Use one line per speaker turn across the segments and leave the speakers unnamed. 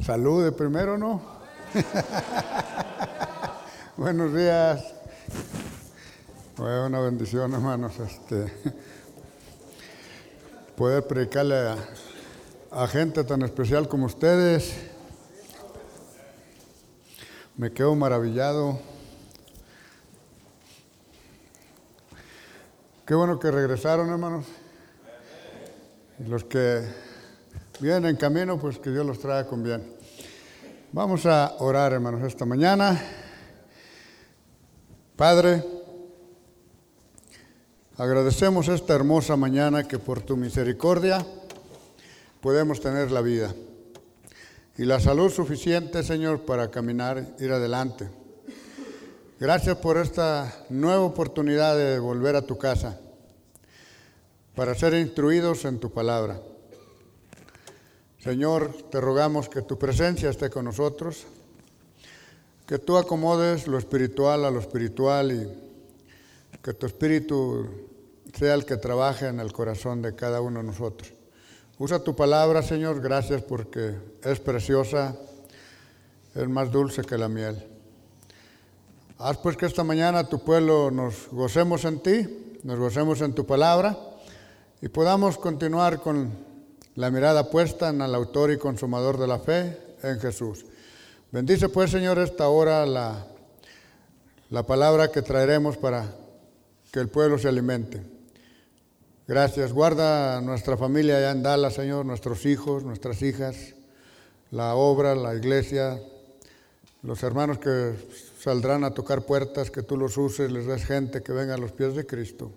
Salude primero, ¿no? Buenos días. Bueno, una bendición, hermanos. Este, poder predicarle a, a gente tan especial como ustedes. Me quedo maravillado. Qué bueno que regresaron, hermanos. Los que vienen en camino, pues que Dios los traiga con bien. Vamos a orar, hermanos, esta mañana. Padre, agradecemos esta hermosa mañana que por tu misericordia podemos tener la vida y la salud suficiente, Señor, para caminar, ir adelante. Gracias por esta nueva oportunidad de volver a tu casa para ser instruidos en tu palabra. Señor, te rogamos que tu presencia esté con nosotros, que tú acomodes lo espiritual a lo espiritual y que tu espíritu sea el que trabaje en el corazón de cada uno de nosotros. Usa tu palabra, Señor, gracias porque es preciosa, es más dulce que la miel. Haz pues que esta mañana tu pueblo nos gocemos en ti, nos gocemos en tu palabra y podamos continuar con la mirada puesta en el autor y consumador de la fe, en Jesús. Bendice pues, Señor, esta hora la, la palabra que traeremos para que el pueblo se alimente. Gracias. Guarda nuestra familia allá en Dallas, Señor, nuestros hijos, nuestras hijas, la obra, la iglesia, los hermanos que saldrán a tocar puertas, que tú los uses, les des gente que venga a los pies de Cristo.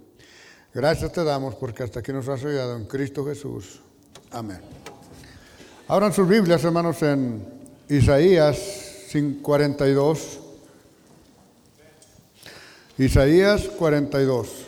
Gracias te damos porque hasta aquí nos has ayudado en Cristo Jesús. Amén. Abran sus Biblias, hermanos, en Isaías 42. Isaías 42.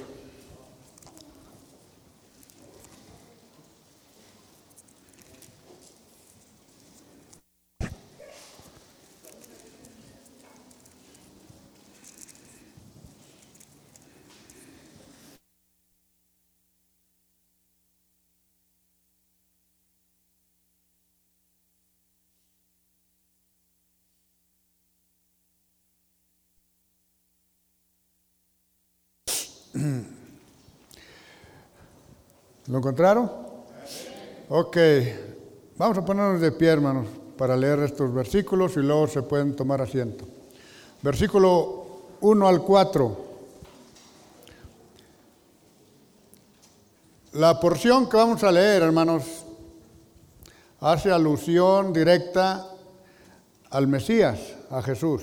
¿Lo encontraron? Ok, vamos a ponernos de pie, hermanos, para leer estos versículos y luego se pueden tomar asiento. Versículo 1 al 4. La porción que vamos a leer, hermanos, hace alusión directa al Mesías, a Jesús.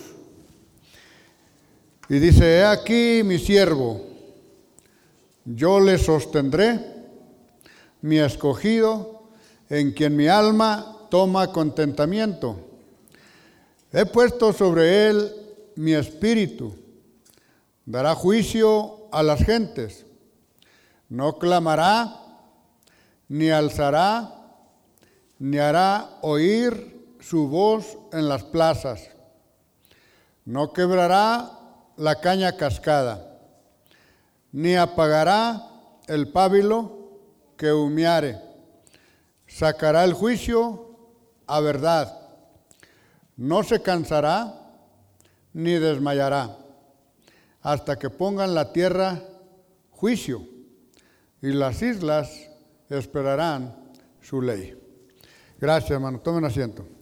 Y dice, he aquí mi siervo, yo le sostendré mi escogido, en quien mi alma toma contentamiento. He puesto sobre él mi espíritu. Dará juicio a las gentes. No clamará, ni alzará, ni hará oír su voz en las plazas. No quebrará la caña cascada, ni apagará el pábilo que humeare, sacará el juicio a verdad, no se cansará ni desmayará, hasta que pongan la tierra juicio y las islas esperarán su ley. Gracias, hermano. Tomen asiento.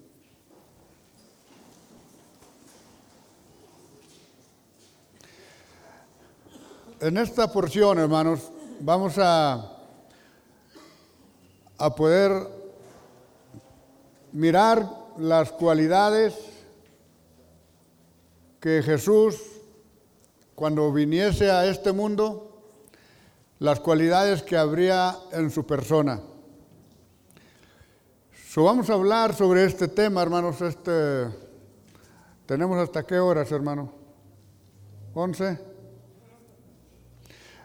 En esta porción, hermanos, vamos a a poder mirar las cualidades que Jesús, cuando viniese a este mundo, las cualidades que habría en su persona. So, vamos a hablar sobre este tema, hermanos. Este, ¿Tenemos hasta qué horas, hermano? ¿Once?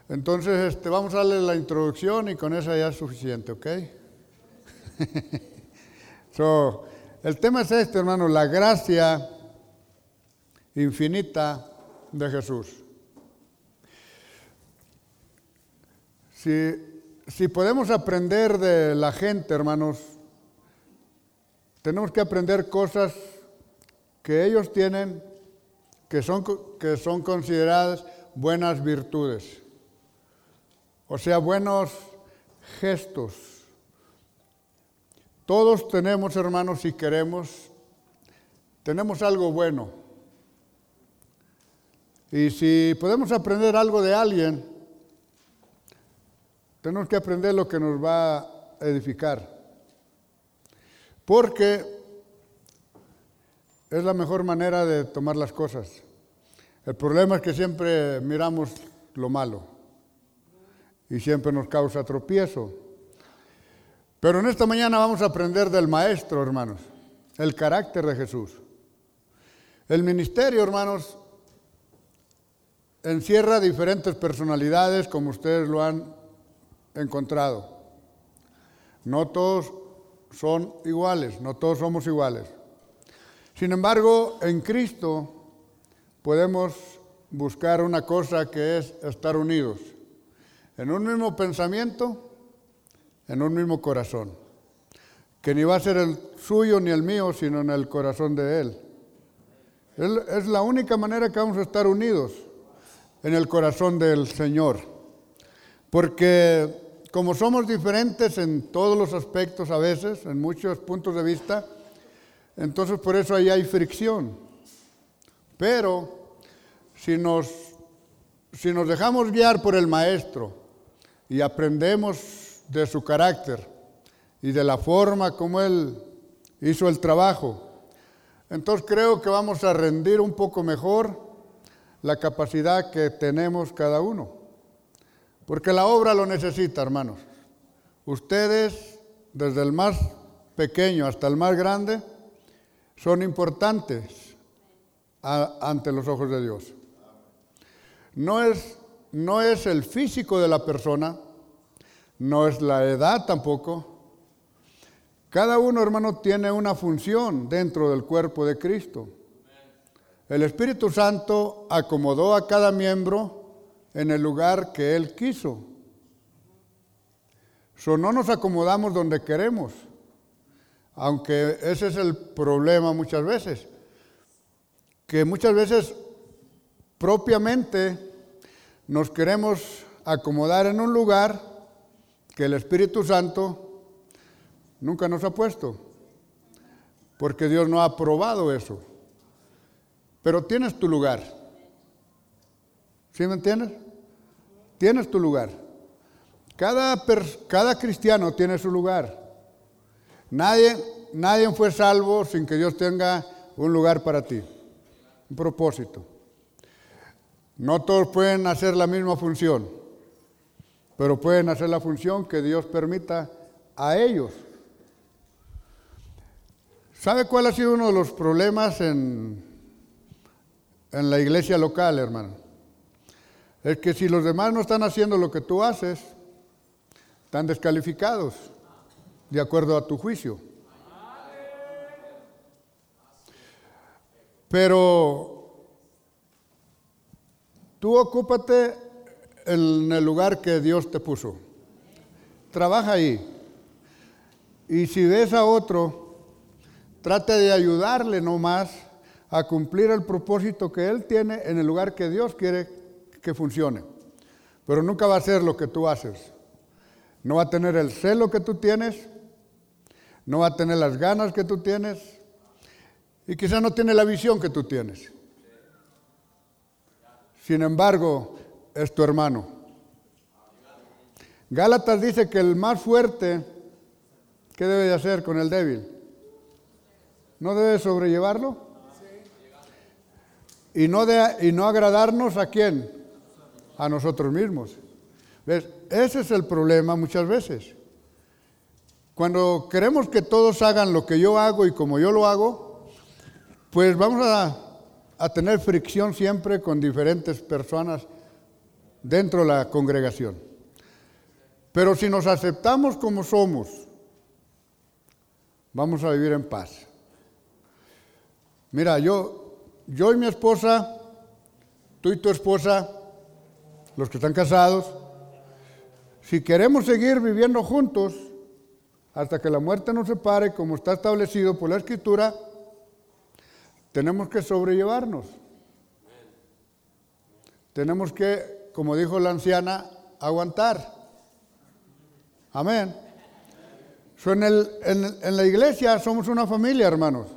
Entonces, este, vamos a darle la introducción y con esa ya es suficiente, ¿ok? so, el tema es este, hermano, la gracia infinita de Jesús. Si, si podemos aprender de la gente, hermanos, tenemos que aprender cosas que ellos tienen que son, que son consideradas buenas virtudes. O sea, buenos gestos. Todos tenemos, hermanos, si queremos, tenemos algo bueno. Y si podemos aprender algo de alguien, tenemos que aprender lo que nos va a edificar. Porque es la mejor manera de tomar las cosas. El problema es que siempre miramos lo malo y siempre nos causa tropiezo. Pero en esta mañana vamos a aprender del Maestro, hermanos, el carácter de Jesús. El ministerio, hermanos, encierra diferentes personalidades como ustedes lo han encontrado. No todos son iguales, no todos somos iguales. Sin embargo, en Cristo podemos buscar una cosa que es estar unidos en un mismo pensamiento, en un mismo corazón, que ni va a ser el suyo ni el mío, sino en el corazón de Él. Es la única manera que vamos a estar unidos en el corazón del Señor. Porque como somos diferentes en todos los aspectos a veces, en muchos puntos de vista, entonces por eso ahí hay fricción. Pero si nos, si nos dejamos guiar por el Maestro y aprendemos de su carácter y de la forma como Él hizo el trabajo, entonces creo que vamos a rendir un poco mejor la capacidad que tenemos cada uno. Porque la obra lo necesita, hermanos. Ustedes, desde el más pequeño hasta el más grande, son importantes ante los ojos de Dios. No es, no es el físico de la persona, no es la edad tampoco. Cada uno, hermano, tiene una función dentro del cuerpo de Cristo. El Espíritu Santo acomodó a cada miembro en el lugar que Él quiso. So, no nos acomodamos donde queremos, aunque ese es el problema muchas veces, que muchas veces propiamente nos queremos acomodar en un lugar que el Espíritu Santo nunca nos ha puesto, porque Dios no ha aprobado eso. Pero tienes tu lugar. ¿Sí me entiendes? Tienes tu lugar. Cada, cada cristiano tiene su lugar. Nadie, nadie fue salvo sin que Dios tenga un lugar para ti, un propósito. No todos pueden hacer la misma función, pero pueden hacer la función que Dios permita a ellos. ¿Sabe cuál ha sido uno de los problemas en, en la iglesia local, hermano. Es que si los demás no están haciendo lo que tú haces, están descalificados de acuerdo a tu juicio. Pero tú ocúpate en el lugar que Dios te puso. Trabaja ahí. Y si ves a otro, trate de ayudarle nomás a cumplir el propósito que Él tiene en el lugar que Dios quiere que funcione. Pero nunca va a ser lo que tú haces. No va a tener el celo que tú tienes, no va a tener las ganas que tú tienes y quizá no tiene la visión que tú tienes. Sin embargo, es tu hermano. Gálatas dice que el más fuerte, ¿qué debe de hacer con el débil? ¿No debe sobrellevarlo? y no, de, y no agradarnos a quién? A nosotros mismos. ¿Ves? Ese es el problema muchas veces. Cuando queremos que todos hagan lo que yo hago y como yo lo hago, pues vamos a, a tener fricción siempre con diferentes personas dentro de la congregación. Pero si nos aceptamos como somos, vamos a vivir en paz. Mira, yo yo y mi esposa, tú y tu esposa, los que están casados, si queremos seguir viviendo juntos, hasta que la muerte nos separe, como está establecido por la Escritura, tenemos que sobrellevarnos. Tenemos que, como dijo la anciana, aguantar. Amén. en, en la iglesia somos una familia, hermanos.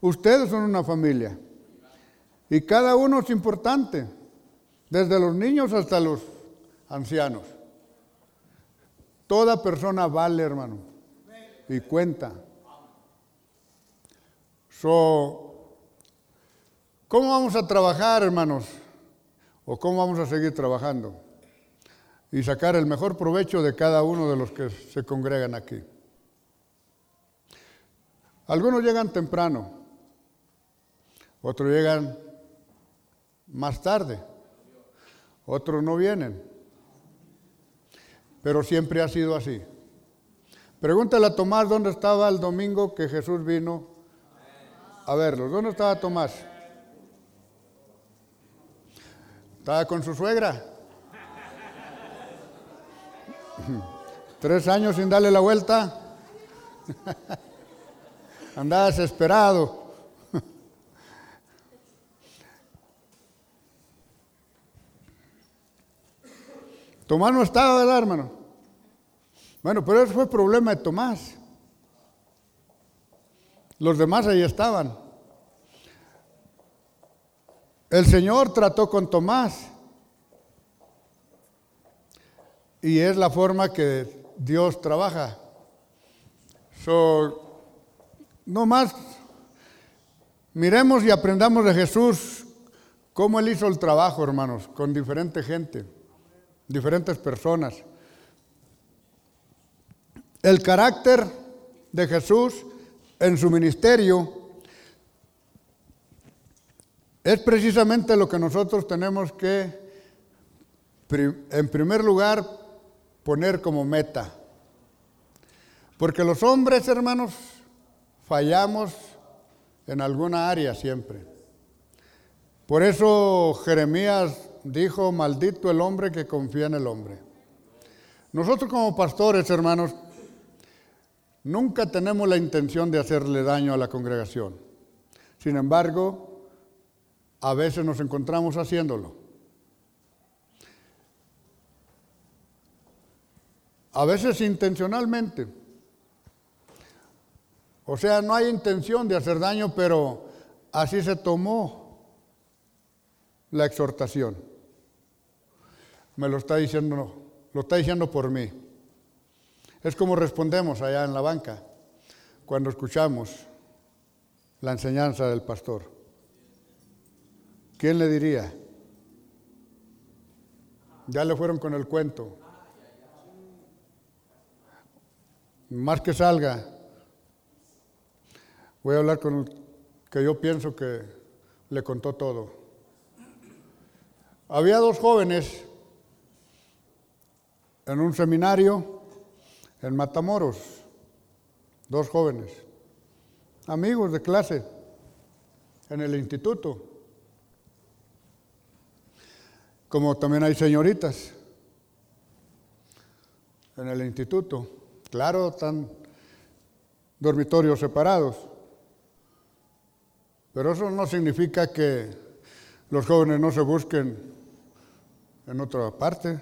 Ustedes son una familia. Y cada uno es importante, desde los niños hasta los ancianos. Toda persona vale, hermano, y cuenta. So, ¿Cómo vamos a trabajar, hermanos? ¿O cómo vamos a seguir trabajando? Y sacar el mejor provecho de cada uno de los que se congregan aquí. Algunos llegan temprano, otros llegan más tarde, otros no vienen, pero siempre ha sido así. Pregúntale a Tomás dónde estaba el domingo que Jesús vino a verlos. ¿Dónde estaba Tomás? Estaba con su suegra. Tres años sin darle la vuelta. Andaba desesperado. Tomás no estaba, ¿verdad, hermano? Bueno, pero ese fue problema de Tomás. Los demás ahí estaban. El Señor trató con Tomás. Y es la forma que Dios trabaja. no más miremos y aprendamos de Jesús cómo Él hizo el trabajo, hermanos, con diferente gente, diferentes personas. El carácter de Jesús en su ministerio es precisamente lo que nosotros tenemos que, en primer lugar, poner como meta. Porque los hombres, hermanos, fallamos en alguna área siempre. Por eso Jeremías dijo, maldito el hombre que confía en el hombre. Nosotros como pastores, hermanos, nunca tenemos la intención de hacerle daño a la congregación. Sin embargo, a veces nos encontramos haciéndolo. A veces intencionalmente. O sea, no hay intención de hacer daño, pero así se tomó la exhortación. Me lo está diciendo, lo está diciendo por mí. Es como respondemos allá en la banca cuando escuchamos la enseñanza del pastor. ¿Quién le diría? Ya le fueron con el cuento. Más que salga, voy a hablar con el que yo pienso que le contó todo. Había dos jóvenes en un seminario en Matamoros, dos jóvenes, amigos de clase en el instituto como también hay señoritas en el instituto. Claro, están dormitorios separados. Pero eso no significa que los jóvenes no se busquen en otra parte.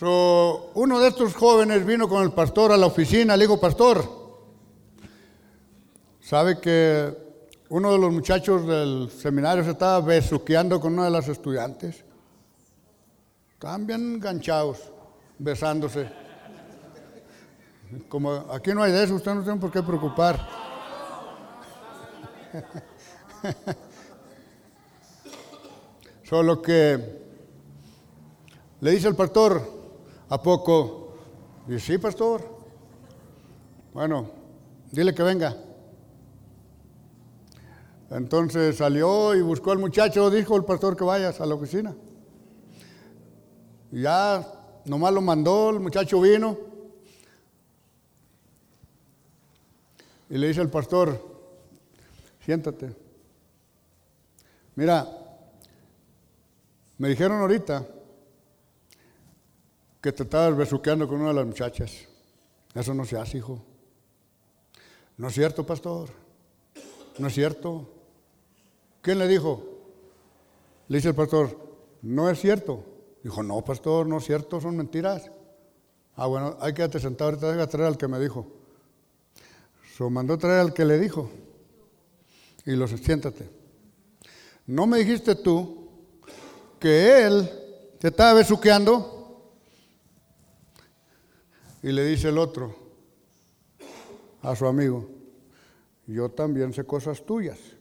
uno de estos jóvenes vino con el pastor a la oficina, le dijo, pastor, ¿sabe que uno de los muchachos del seminario se estaba besuqueando con una de las estudiantes. Estaban bien enganchados, besándose. Como aquí no hay de eso, usted no tiene por qué preocupar. Solo que le dice el pastor, ¿a poco? Dice, sí, pastor. Bueno, dile que venga. Entonces salió y buscó al muchacho, dijo el pastor que vayas a la oficina. Y ya nomás lo mandó, el muchacho vino. Y le dice al pastor, siéntate. Mira, me dijeron ahorita que te estabas besuqueando con una de las muchachas. Eso no se hace, hijo. No es cierto, pastor. No es cierto. ¿Quién le dijo? Le dice el pastor, no es cierto. Dijo, no, pastor, no es cierto, son mentiras. Ah, bueno, hay que sentado, ahorita deja traer al que me dijo. So mandó traer al que le dijo. Y los siéntate. ¿No me dijiste tú que él te estaba besuqueando? Y le dice el otro a su amigo, yo también sé cosas tuyas.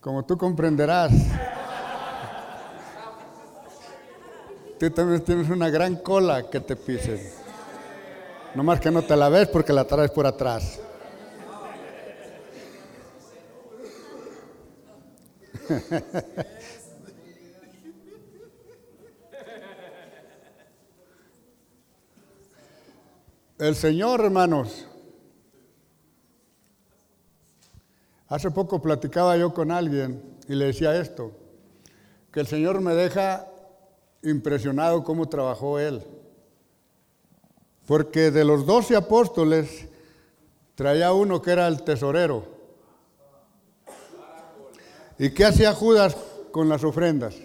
Como tú comprenderás, tú también tienes una gran cola que te pisen. No más que no te la ves porque la traes por atrás. El Señor, hermanos, hace poco platicaba yo con alguien y le decía esto, que el Señor me deja impresionado cómo trabajó Él. Porque de los doce apóstoles traía uno que era el tesorero. ¿Y qué hacía Judas con las ofrendas?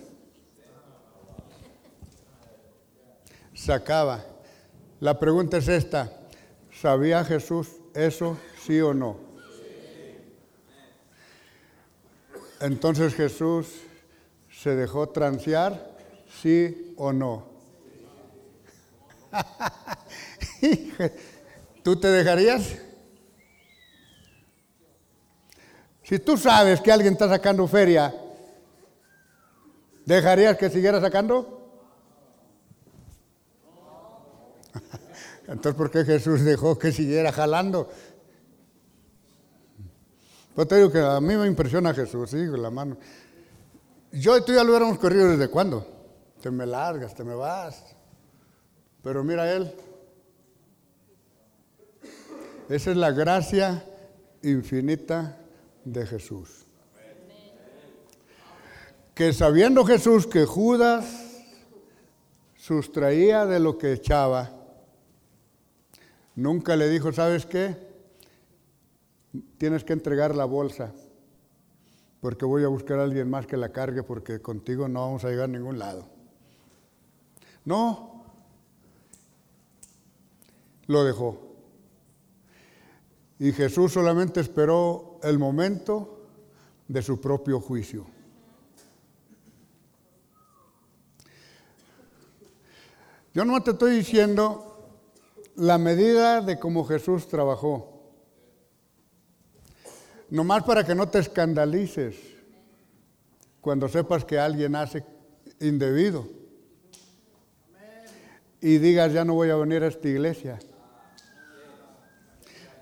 Sacaba. La pregunta es esta, ¿sabía Jesús eso, sí o no? Entonces Jesús se dejó transear, sí o no. ¿Tú te dejarías? Si tú sabes que alguien está sacando feria, ¿dejarías que siguiera sacando? Entonces, ¿por qué Jesús dejó que siguiera jalando? Pues te digo que a mí me impresiona Jesús, sí, con la mano. Yo y tú ya lo hubiéramos corrido desde cuándo. Te me largas, te me vas. Pero mira él. Esa es la gracia infinita de Jesús. Que sabiendo Jesús que Judas sustraía de lo que echaba, Nunca le dijo, ¿sabes qué? Tienes que entregar la bolsa, porque voy a buscar a alguien más que la cargue, porque contigo no vamos a llegar a ningún lado. No, lo dejó. Y Jesús solamente esperó el momento de su propio juicio. Yo no te estoy diciendo la medida de cómo Jesús trabajó. Nomás para que no te escandalices cuando sepas que alguien hace indebido. Y digas, ya no voy a venir a esta iglesia.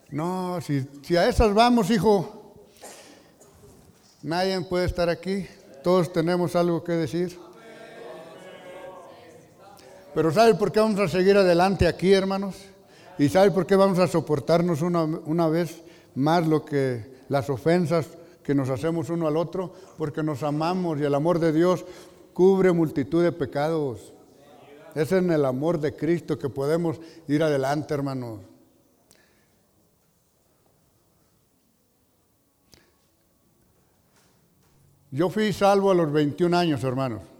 No, si, si a esas vamos, hijo, nadie puede estar aquí. Todos tenemos algo que decir. Pero ¿sabe por qué vamos a seguir adelante aquí, hermanos? ¿Y sabe por qué vamos a soportarnos una, una vez más lo que las ofensas que nos hacemos uno al otro? Porque nos amamos y el amor de Dios cubre multitud de pecados. Es en el amor de Cristo que podemos ir adelante, hermanos. Yo fui salvo a los 21 años, hermanos.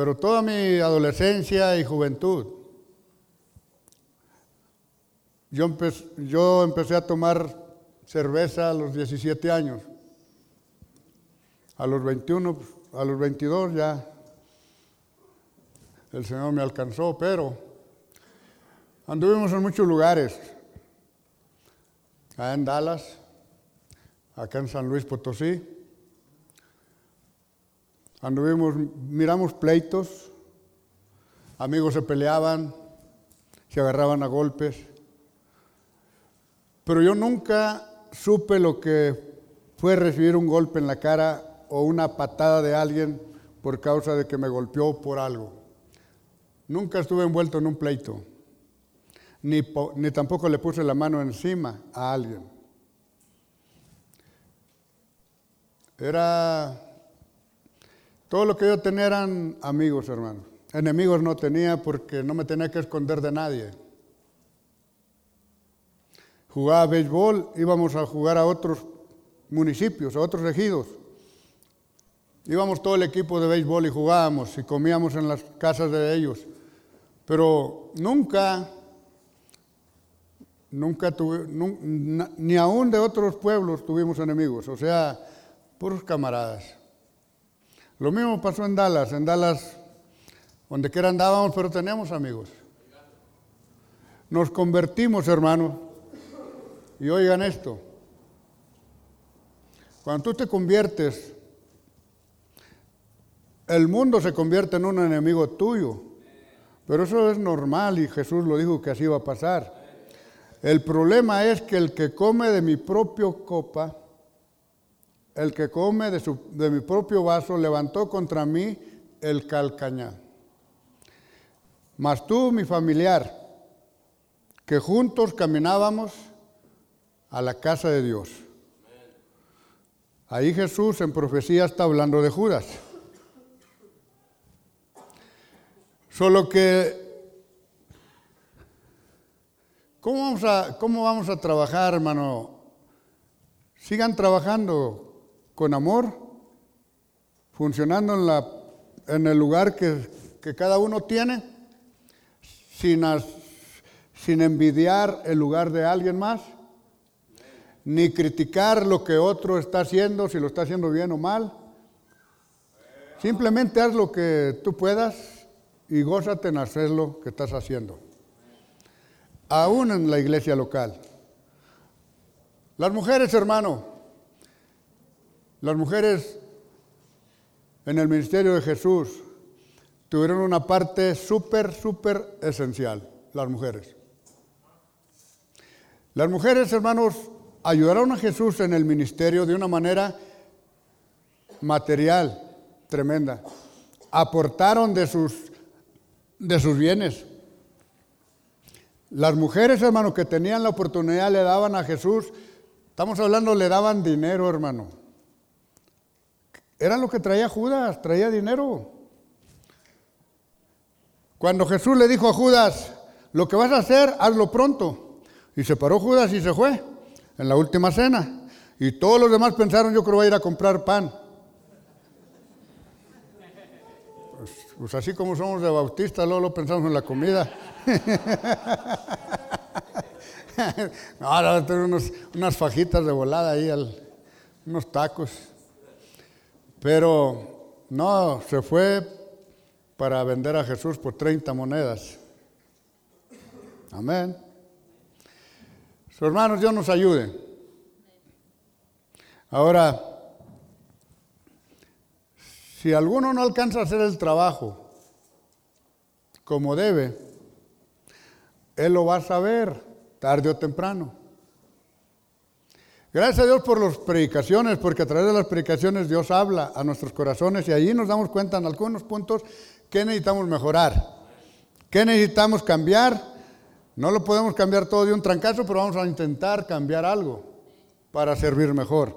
Pero toda mi adolescencia y juventud, yo, empecé, a tomar cerveza a los 17 años. A los 21, a los 22 ya el Señor me alcanzó, pero anduvimos en muchos lugares. Allá en Dallas, acá en San Luis Potosí, Anduvimos, miramos pleitos, amigos se peleaban, se agarraban a golpes, pero yo nunca supe lo que fue recibir un golpe en la cara o una patada de alguien por causa de que me golpeó por algo. Nunca estuve envuelto en un pleito, ni tampoco le puse la mano encima a alguien. Era todo lo que yo tenía eran amigos, hermanos. Enemigos no tenía porque no me tenía que esconder de nadie. Jugaba béisbol, íbamos a jugar a otros municipios, a otros regidos. Íbamos todo el equipo de béisbol y jugábamos y comíamos en las casas de ellos. Pero nunca, nunca tuve, ni aún de otros pueblos tuvimos enemigos, o sea, puros camaradas. Lo mismo pasó en Dallas. En Dallas, donde quiera andábamos, pero teníamos amigos. Nos convertimos, hermanos. Y oigan esto. Cuando tú te conviertes, el mundo se convierte en un enemigo tuyo. Pero eso es normal y Jesús lo dijo que así iba a pasar. El problema es que el que come de mi propio copa el que come de, mi propio vaso levantó contra mí el calcañá. Mas tú, mi familiar, que juntos caminábamos a la casa de Dios. Ahí Jesús en profecía está hablando de Judas. Solo que, ¿cómo vamos a, cómo vamos a trabajar, hermano? Sigan trabajando con amor, funcionando en, la, en el lugar que, cada uno tiene, sin, sin envidiar el lugar de alguien más, ni criticar lo que otro está haciendo, si lo está haciendo bien o mal. Simplemente haz lo que tú puedas y gózate en hacer lo que estás haciendo. Aún en la iglesia local. Las mujeres, hermano, las mujeres en el ministerio de Jesús tuvieron una parte súper, súper esencial, las mujeres. Las mujeres, hermanos, ayudaron a Jesús en el ministerio de una manera material tremenda. Aportaron de sus, de sus bienes. Las mujeres, hermanos, que tenían la oportunidad le daban a Jesús, estamos hablando, le daban dinero, hermano. Era lo que traía Judas, traía dinero. Cuando Jesús le dijo a Judas, lo que vas a hacer, hazlo pronto. Y se paró Judas y se fue en la última cena. Y todos los demás pensaron, yo creo que voy a ir a comprar pan. Pues, pues así como somos de Bautista, luego lo pensamos en la comida. Ahora tengo unas fajitas de volada ahí, unos tacos. Pero no, se fue para vender a Jesús por 30 monedas. Amén. Sus hermanos, Dios nos ayude. Ahora, si alguno no alcanza a hacer el trabajo como debe, Él lo va a saber tarde o temprano. Gracias a Dios por las predicaciones, porque a través de las predicaciones Dios habla a nuestros corazones y allí nos damos cuenta en algunos puntos que necesitamos mejorar, qué necesitamos cambiar. No lo podemos cambiar todo de un trancazo, pero vamos a intentar cambiar algo para servir mejor.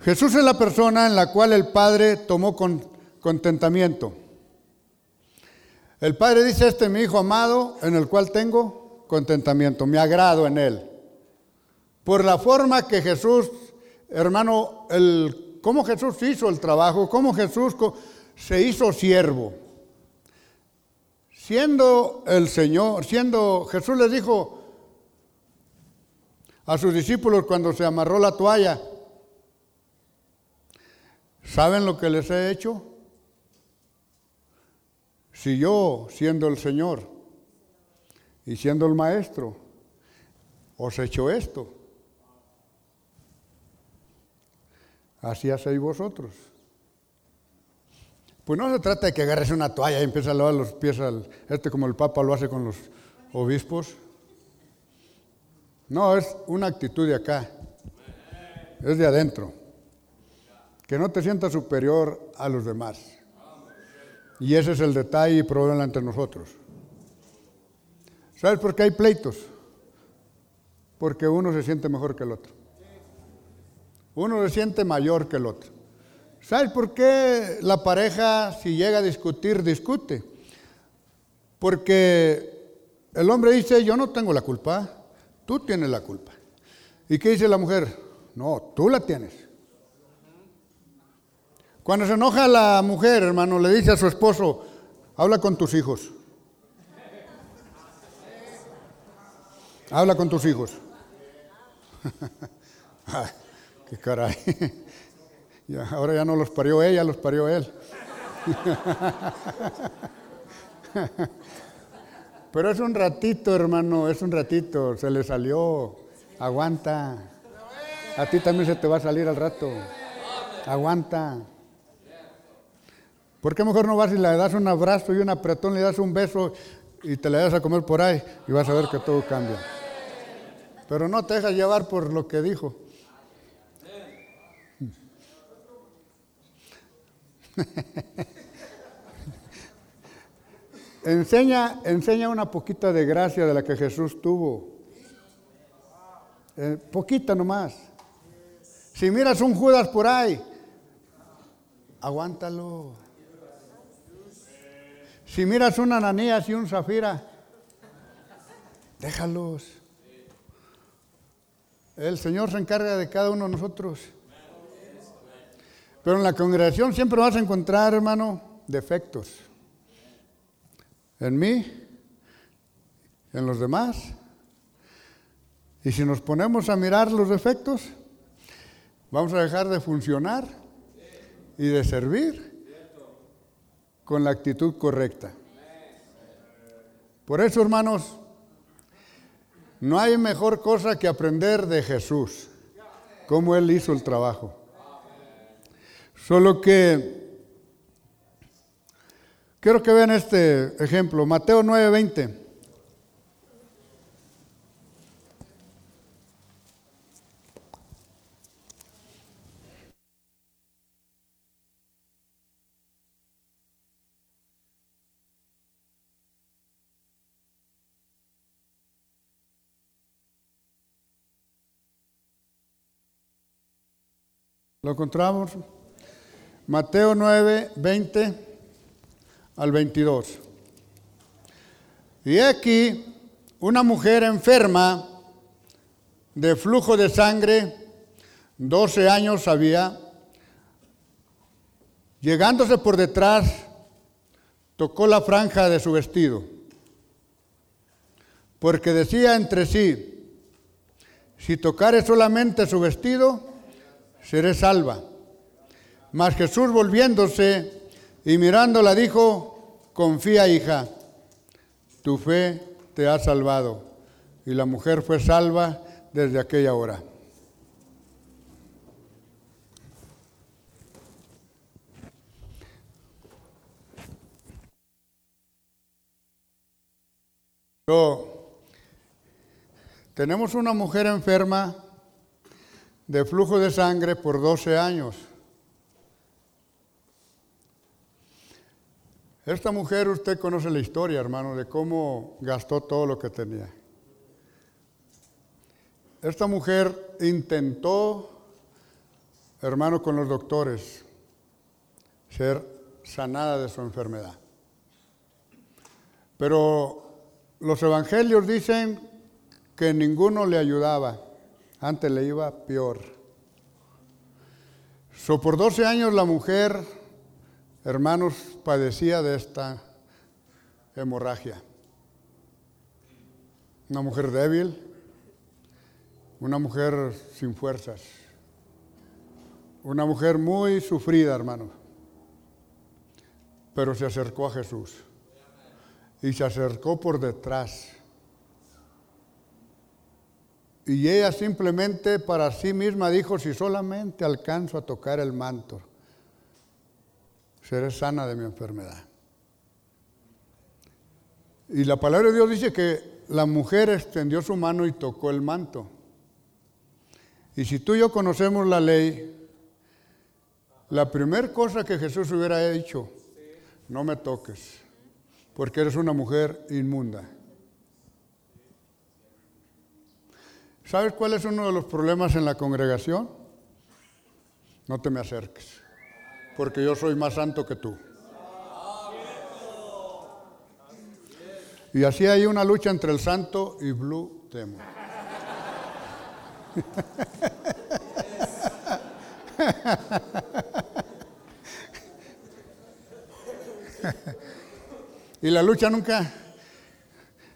Jesús es la persona en la cual el Padre tomó con, contentamiento. El Padre dice, este es mi Hijo amado, en el cual tengo contentamiento, me agrado en él por la forma que Jesús, hermano, el, cómo Jesús hizo el trabajo, cómo Jesús se hizo siervo. Siendo el Señor, siendo Jesús les dijo a sus discípulos cuando se amarró la toalla, ¿saben lo que les he hecho? Si yo, siendo el Señor y siendo el Maestro, os he hecho esto, así hacéis vosotros. Pues no se trata de que agarres una toalla y empieces a lavar los pies al, este como el Papa lo hace con los obispos. No, es una actitud de acá. Es de adentro. que no te sientas superior a los demás. Y ese es el detalle y problema entre nosotros. ¿Sabes por qué hay pleitos? Porque uno se siente mejor que el otro. Uno se siente mayor que el otro. ¿Sabes por qué la pareja, si llega a discutir, discute? Porque el hombre dice, yo no tengo la culpa, tú tienes la culpa. ¿Y qué dice la mujer? No, tú la tienes. Cuando se enoja la mujer, hermano, le dice a su esposo, habla con tus hijos. Habla con tus hijos. qué caray. ahora ya no los parió ella, los parió él. Pero es un ratito, hermano, es un ratito, se le salió, aguanta. A ti también se te va a salir al rato. Aguanta. ¿Por qué mejor no vas y le das un abrazo y un apretón, le das un beso y te le das a comer por ahí y vas a ver que todo cambia? Pero no te dejas llevar por lo que dijo. enseña, enseña una poquita de gracia de la que Jesús tuvo. Eh, poquita nomás. Si miras un Judas por ahí, aguántalo. Si miras un Ananías y un Zafira, déjalos. El Señor se encarga de cada uno de nosotros. Pero en la congregación siempre vas a encontrar, hermano, defectos. En mí, en los demás. Y si nos ponemos a mirar los defectos, vamos a dejar de funcionar y de servir con la actitud correcta. Por eso, hermanos, no hay mejor cosa que aprender de Jesús, cómo Él hizo el trabajo. Solo que quiero que vean este ejemplo, Mateo 9:20. ¿Lo encontramos? Mateo 9, 20 al 22. Y aquí una mujer enferma de flujo de sangre, 12 años había, llegándose por detrás, tocó la franja de su vestido, porque decía entre sí, si tocare solamente su vestido, seré salva. Mas Jesús volviéndose y mirándola dijo, confía hija, tu fe te ha salvado. Y la mujer fue salva desde aquella hora. tenemos una mujer enferma de flujo de sangre por 12 años. Esta mujer, usted conoce la historia, hermano, de cómo gastó todo lo que tenía. Esta mujer intentó, hermano, con los doctores, ser sanada de su enfermedad. Pero los evangelios dicen que ninguno le ayudaba, antes le iba peor. So, por 12 años la mujer hermanos, padecía de esta hemorragia. Una mujer débil, una mujer sin fuerzas, una mujer muy sufrida, hermanos, pero se acercó a Jesús y se acercó por detrás. Y ella simplemente para sí misma dijo, si solamente alcanzo a tocar el manto, seré sana de mi enfermedad. Y la palabra de Dios dice que la mujer extendió su mano y tocó el manto. Y si tú y yo conocemos la ley, La primera cosa que Jesús hubiera dicho, no me toques, porque eres una mujer inmunda. ¿Sabes cuál es uno de los problemas en la congregación? No te me acerques, porque yo soy más santo que tú. Y así hay una lucha entre el santo y Blue Demon. y la lucha nunca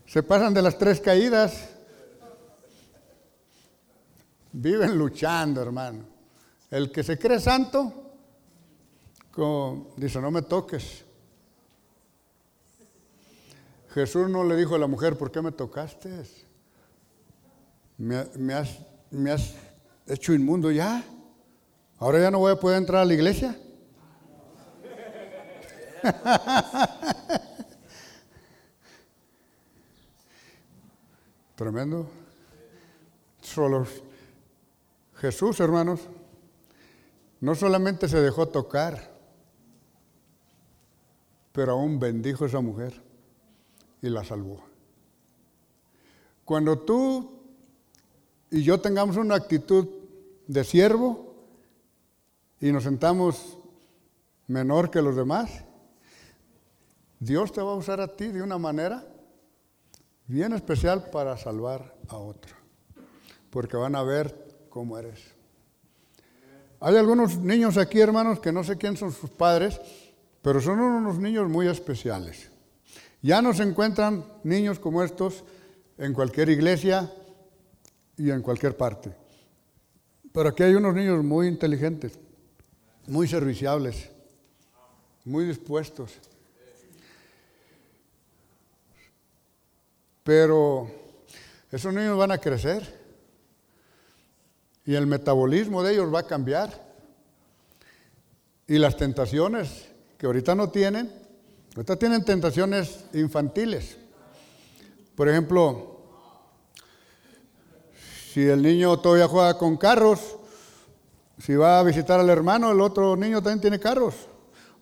se pasan de las tres caídas. Viven luchando, hermano. El que se cree santo, dice, no me toques. Jesús no le dijo a la mujer, ¿por qué me tocaste? Me, has, me has hecho inmundo ya. Ahora ya no voy a poder entrar a la iglesia. Tremendo. Solo Jesús, hermanos, no solamente se dejó tocar, pero aún bendijo a esa mujer y la salvó. Cuando tú y yo tengamos una actitud de siervo y nos sentamos menor que los demás, Dios te va a usar a ti de una manera bien especial para salvar a otro, porque van a ver cómo eres. Hay algunos niños aquí, hermanos, que no sé quién son sus padres, pero son unos niños muy especiales. Ya no se encuentran niños como estos en cualquier iglesia y en cualquier parte. Pero aquí hay unos niños muy inteligentes, muy serviciables, muy dispuestos. Pero esos niños van a crecer y el metabolismo de ellos va a cambiar. Y las tentaciones que ahorita no tienen, ahorita tienen tentaciones infantiles. Por ejemplo, si el niño todavía juega con carros, si va a visitar al hermano, el otro niño también tiene carros,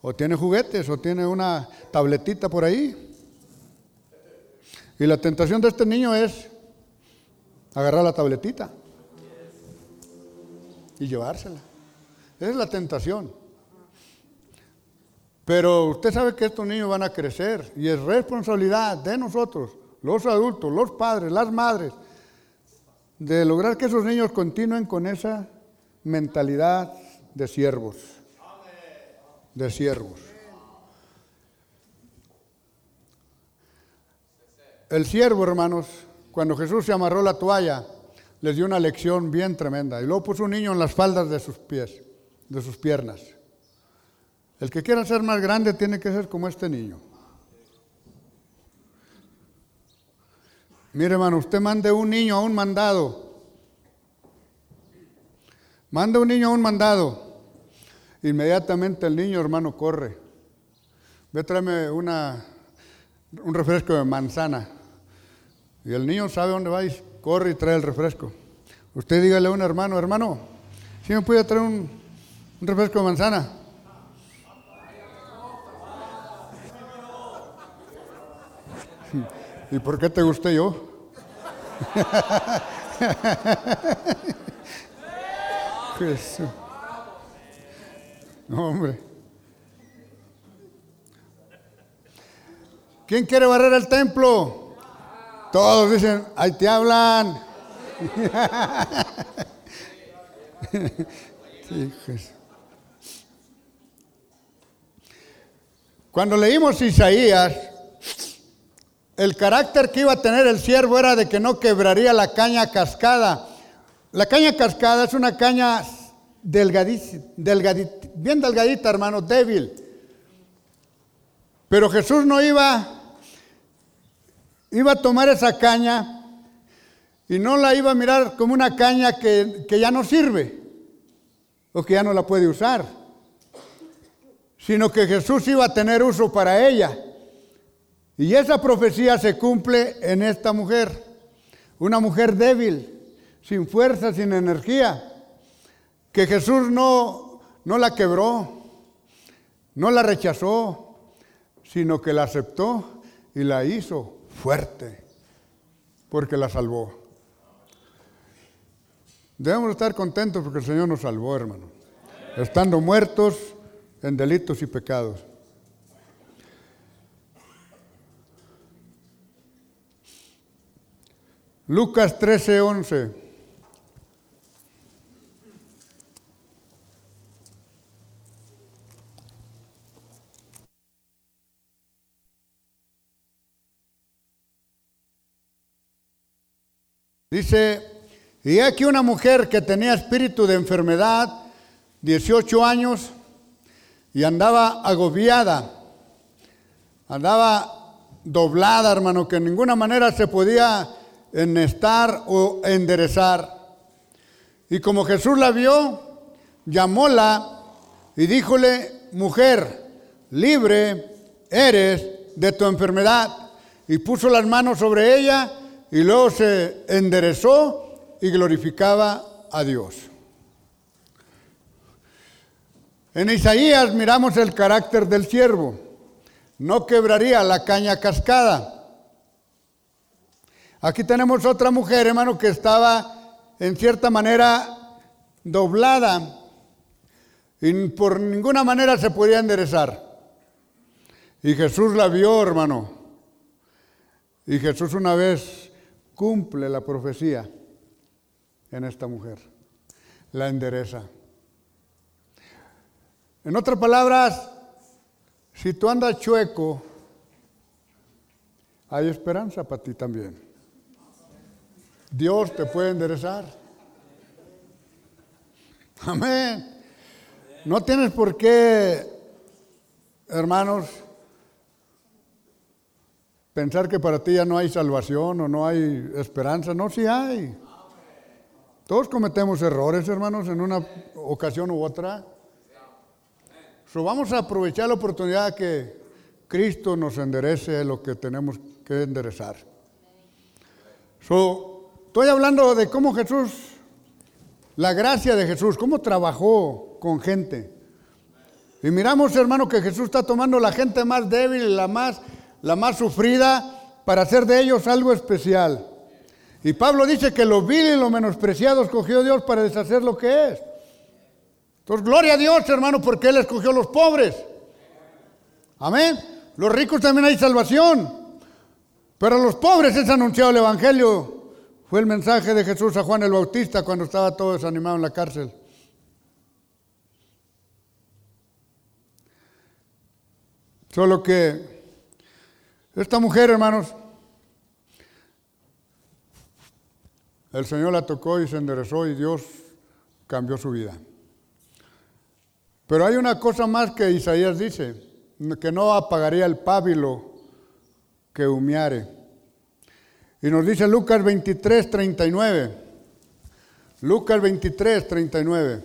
o tiene juguetes, o tiene una tabletita por ahí. Y la tentación de este niño es agarrar la tabletita y llevársela. Esa es la tentación. Pero usted sabe que estos niños van a crecer y es responsabilidad de nosotros, los adultos, los padres, las madres, de lograr que esos niños continúen con esa mentalidad de siervos. De siervos. El siervo, hermanos, cuando Jesús se amarró la toalla, les dio una lección bien tremenda. Y luego puso un niño en las faldas de sus pies, de sus piernas. El que quiera ser más grande tiene que ser como este niño. Mire, hermano, usted mande un niño a un mandado. Manda un niño a un mandado. Inmediatamente el niño, hermano, corre. Ve, tráeme una, un refresco de manzana. Y el niño sabe dónde va y corre y trae el refresco. Usted dígale a un hermano, hermano, si me puede traer un, refresco de manzana? ¿Y por qué te gusté yo? Jesús. No, hombre. ¿Quién quiere barrer el templo? Todos dicen, ahí te hablan. Cuando leímos Isaías, el carácter que iba a tener el siervo era de que no quebraría la caña cascada. La caña cascada es una caña delgadita, bien delgadita, hermano, débil. Pero Jesús no iba iba a tomar esa caña y no la iba a mirar como una caña que, ya no sirve o que ya no la puede usar, sino que Jesús iba a tener uso para ella. Y esa profecía se cumple en esta mujer, una mujer débil, sin fuerza, sin energía, que Jesús no, no la quebró, no la rechazó, sino que la aceptó y la hizo fuerte, porque la salvó. Debemos estar contentos porque el Señor nos salvó, hermano, estando muertos en delitos y pecados. Lucas 13, 11. Dice, y aquí una mujer que tenía espíritu de enfermedad, 18 años, y andaba agobiada, andaba doblada, hermano, que en ninguna manera se podía estar o enderezar. Y como Jesús la vio, llamóla y díjole, mujer, libre eres de tu enfermedad. Y puso las manos sobre ella y luego se enderezó y glorificaba a Dios. En Isaías miramos el carácter del siervo. No quebraría la caña cascada Aquí tenemos otra mujer, hermano, que estaba en cierta manera doblada y por ninguna manera se podía enderezar. Y Jesús la vio, hermano. Y Jesús una vez cumple la profecía en esta mujer. La endereza. En otras palabras, si tú andas chueco, hay esperanza para ti también. Dios te puede enderezar. Amén. No tienes por qué, hermanos, pensar que para ti ya no hay salvación o no hay esperanza. No, sí hay. Todos cometemos errores, hermanos, en una ocasión u otra. So, vamos a aprovechar la oportunidad que Cristo nos enderece lo que tenemos que enderezar. So, Estoy hablando de cómo Jesús, la gracia de Jesús, cómo trabajó con gente. Y miramos, hermano, que Jesús está tomando la gente más débil, la más, la más sufrida, para hacer de ellos algo especial. Y Pablo dice que lo vil y lo menospreciado escogió Dios para deshacer lo que es. Entonces, gloria a Dios, hermano, porque Él escogió a los pobres. Amén. Los ricos también hay salvación. Pero a los pobres es anunciado el Evangelio fue el mensaje de Jesús a Juan el Bautista cuando estaba todo desanimado en la cárcel. Solo que esta mujer, hermanos, el Señor la tocó y se enderezó y Dios cambió su vida. Pero hay una cosa más que Isaías dice, que no apagaría el pábilo que humeare. Y nos dice Lucas 23, 39. Lucas 23, 39.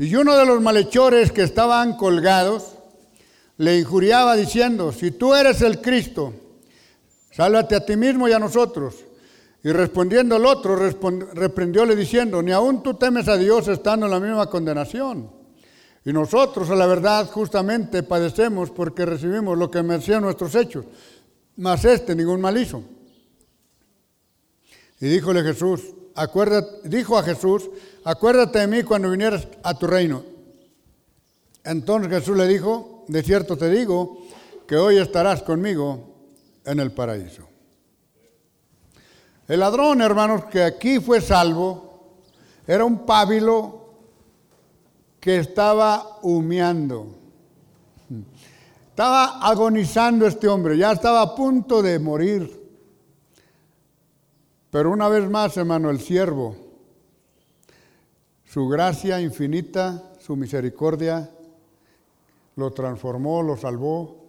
Y uno de los malhechores que estaban colgados le injuriaba diciendo, si tú eres el Cristo, sálvate a ti mismo y a nosotros. Y respondiendo el otro, reprendióle diciendo, ni aún tú temes a Dios estando en la misma condenación. Y nosotros, a la verdad, justamente padecemos porque recibimos lo que merecían nuestros hechos, mas este ningún mal hizo. Y díjole Jesús, acuérdate, dijo a Jesús, acuérdate de mí cuando vinieras a tu reino. Entonces Jesús le dijo, de cierto te digo, que hoy estarás conmigo en el paraíso. El ladrón, hermanos, que aquí fue salvo, era un pábilo que estaba humeando. Estaba agonizando este hombre, ya estaba a punto de morir. Pero una vez más, hermano, el siervo, su gracia infinita, su misericordia, lo transformó, lo salvó.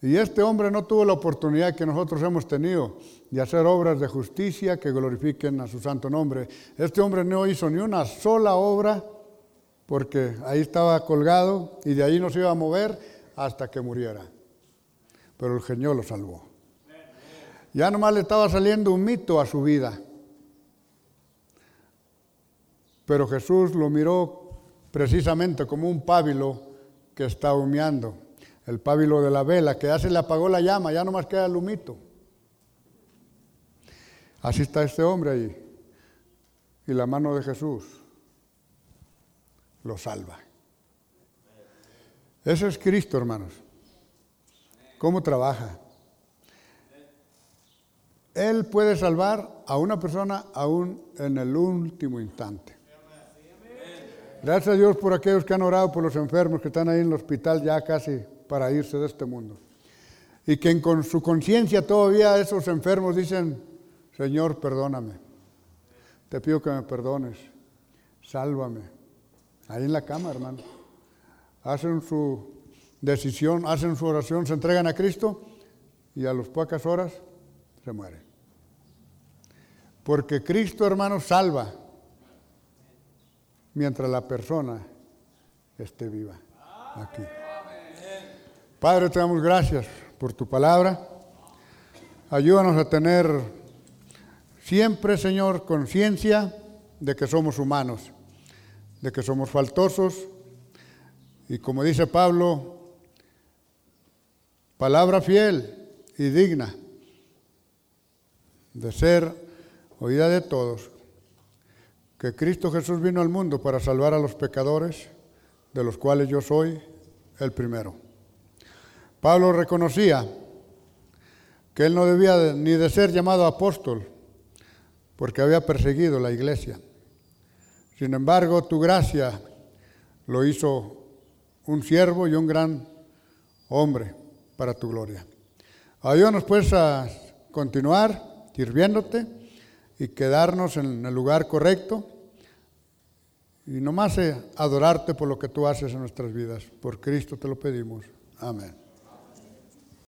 Y este hombre no tuvo la oportunidad que nosotros hemos tenido de hacer obras de justicia que glorifiquen a su santo nombre. Este hombre no hizo ni una sola obra porque ahí estaba colgado y de ahí no se iba a mover hasta que muriera. Pero el Señor lo salvó. Ya nomás le estaba saliendo un mito a su vida. Pero Jesús lo miró precisamente como un pábilo que está humeando. El pábilo de la vela, que ya se le apagó la llama, ya nomás queda el humito. Así está este hombre ahí. Y la mano de Jesús lo salva. Ese es Cristo, hermanos. ¿Cómo trabaja? Él puede salvar a una persona aún en el último instante. Gracias a Dios por aquellos que han orado por los enfermos que están ahí en el hospital ya casi para irse de este mundo. Y que con su conciencia todavía esos enfermos dicen, Señor, perdóname. Te pido que me perdones. Sálvame. Ahí en la cama, hermano. Hacen su decisión, hacen su oración, se entregan a Cristo y a las pocas horas se mueren. Porque Cristo, hermano, salva mientras la persona esté viva aquí. Padre, te damos gracias por tu palabra. Ayúdanos a tener siempre, Señor, conciencia de que somos humanos, de que somos faltosos y como dice Pablo, palabra fiel y digna de ser oída de todos, que Cristo Jesús vino al mundo para salvar a los pecadores, de los cuales yo soy el primero. Pablo reconocía que él no debía ni de ser llamado apóstol, porque había perseguido la iglesia. Sin embargo, tu gracia lo hizo un siervo y un gran hombre para tu gloria. Ayúdanos pues a continuar sirviéndote y quedarnos en el lugar correcto y nomás adorarte por lo que tú haces en nuestras vidas. Por Cristo te lo pedimos. Amén.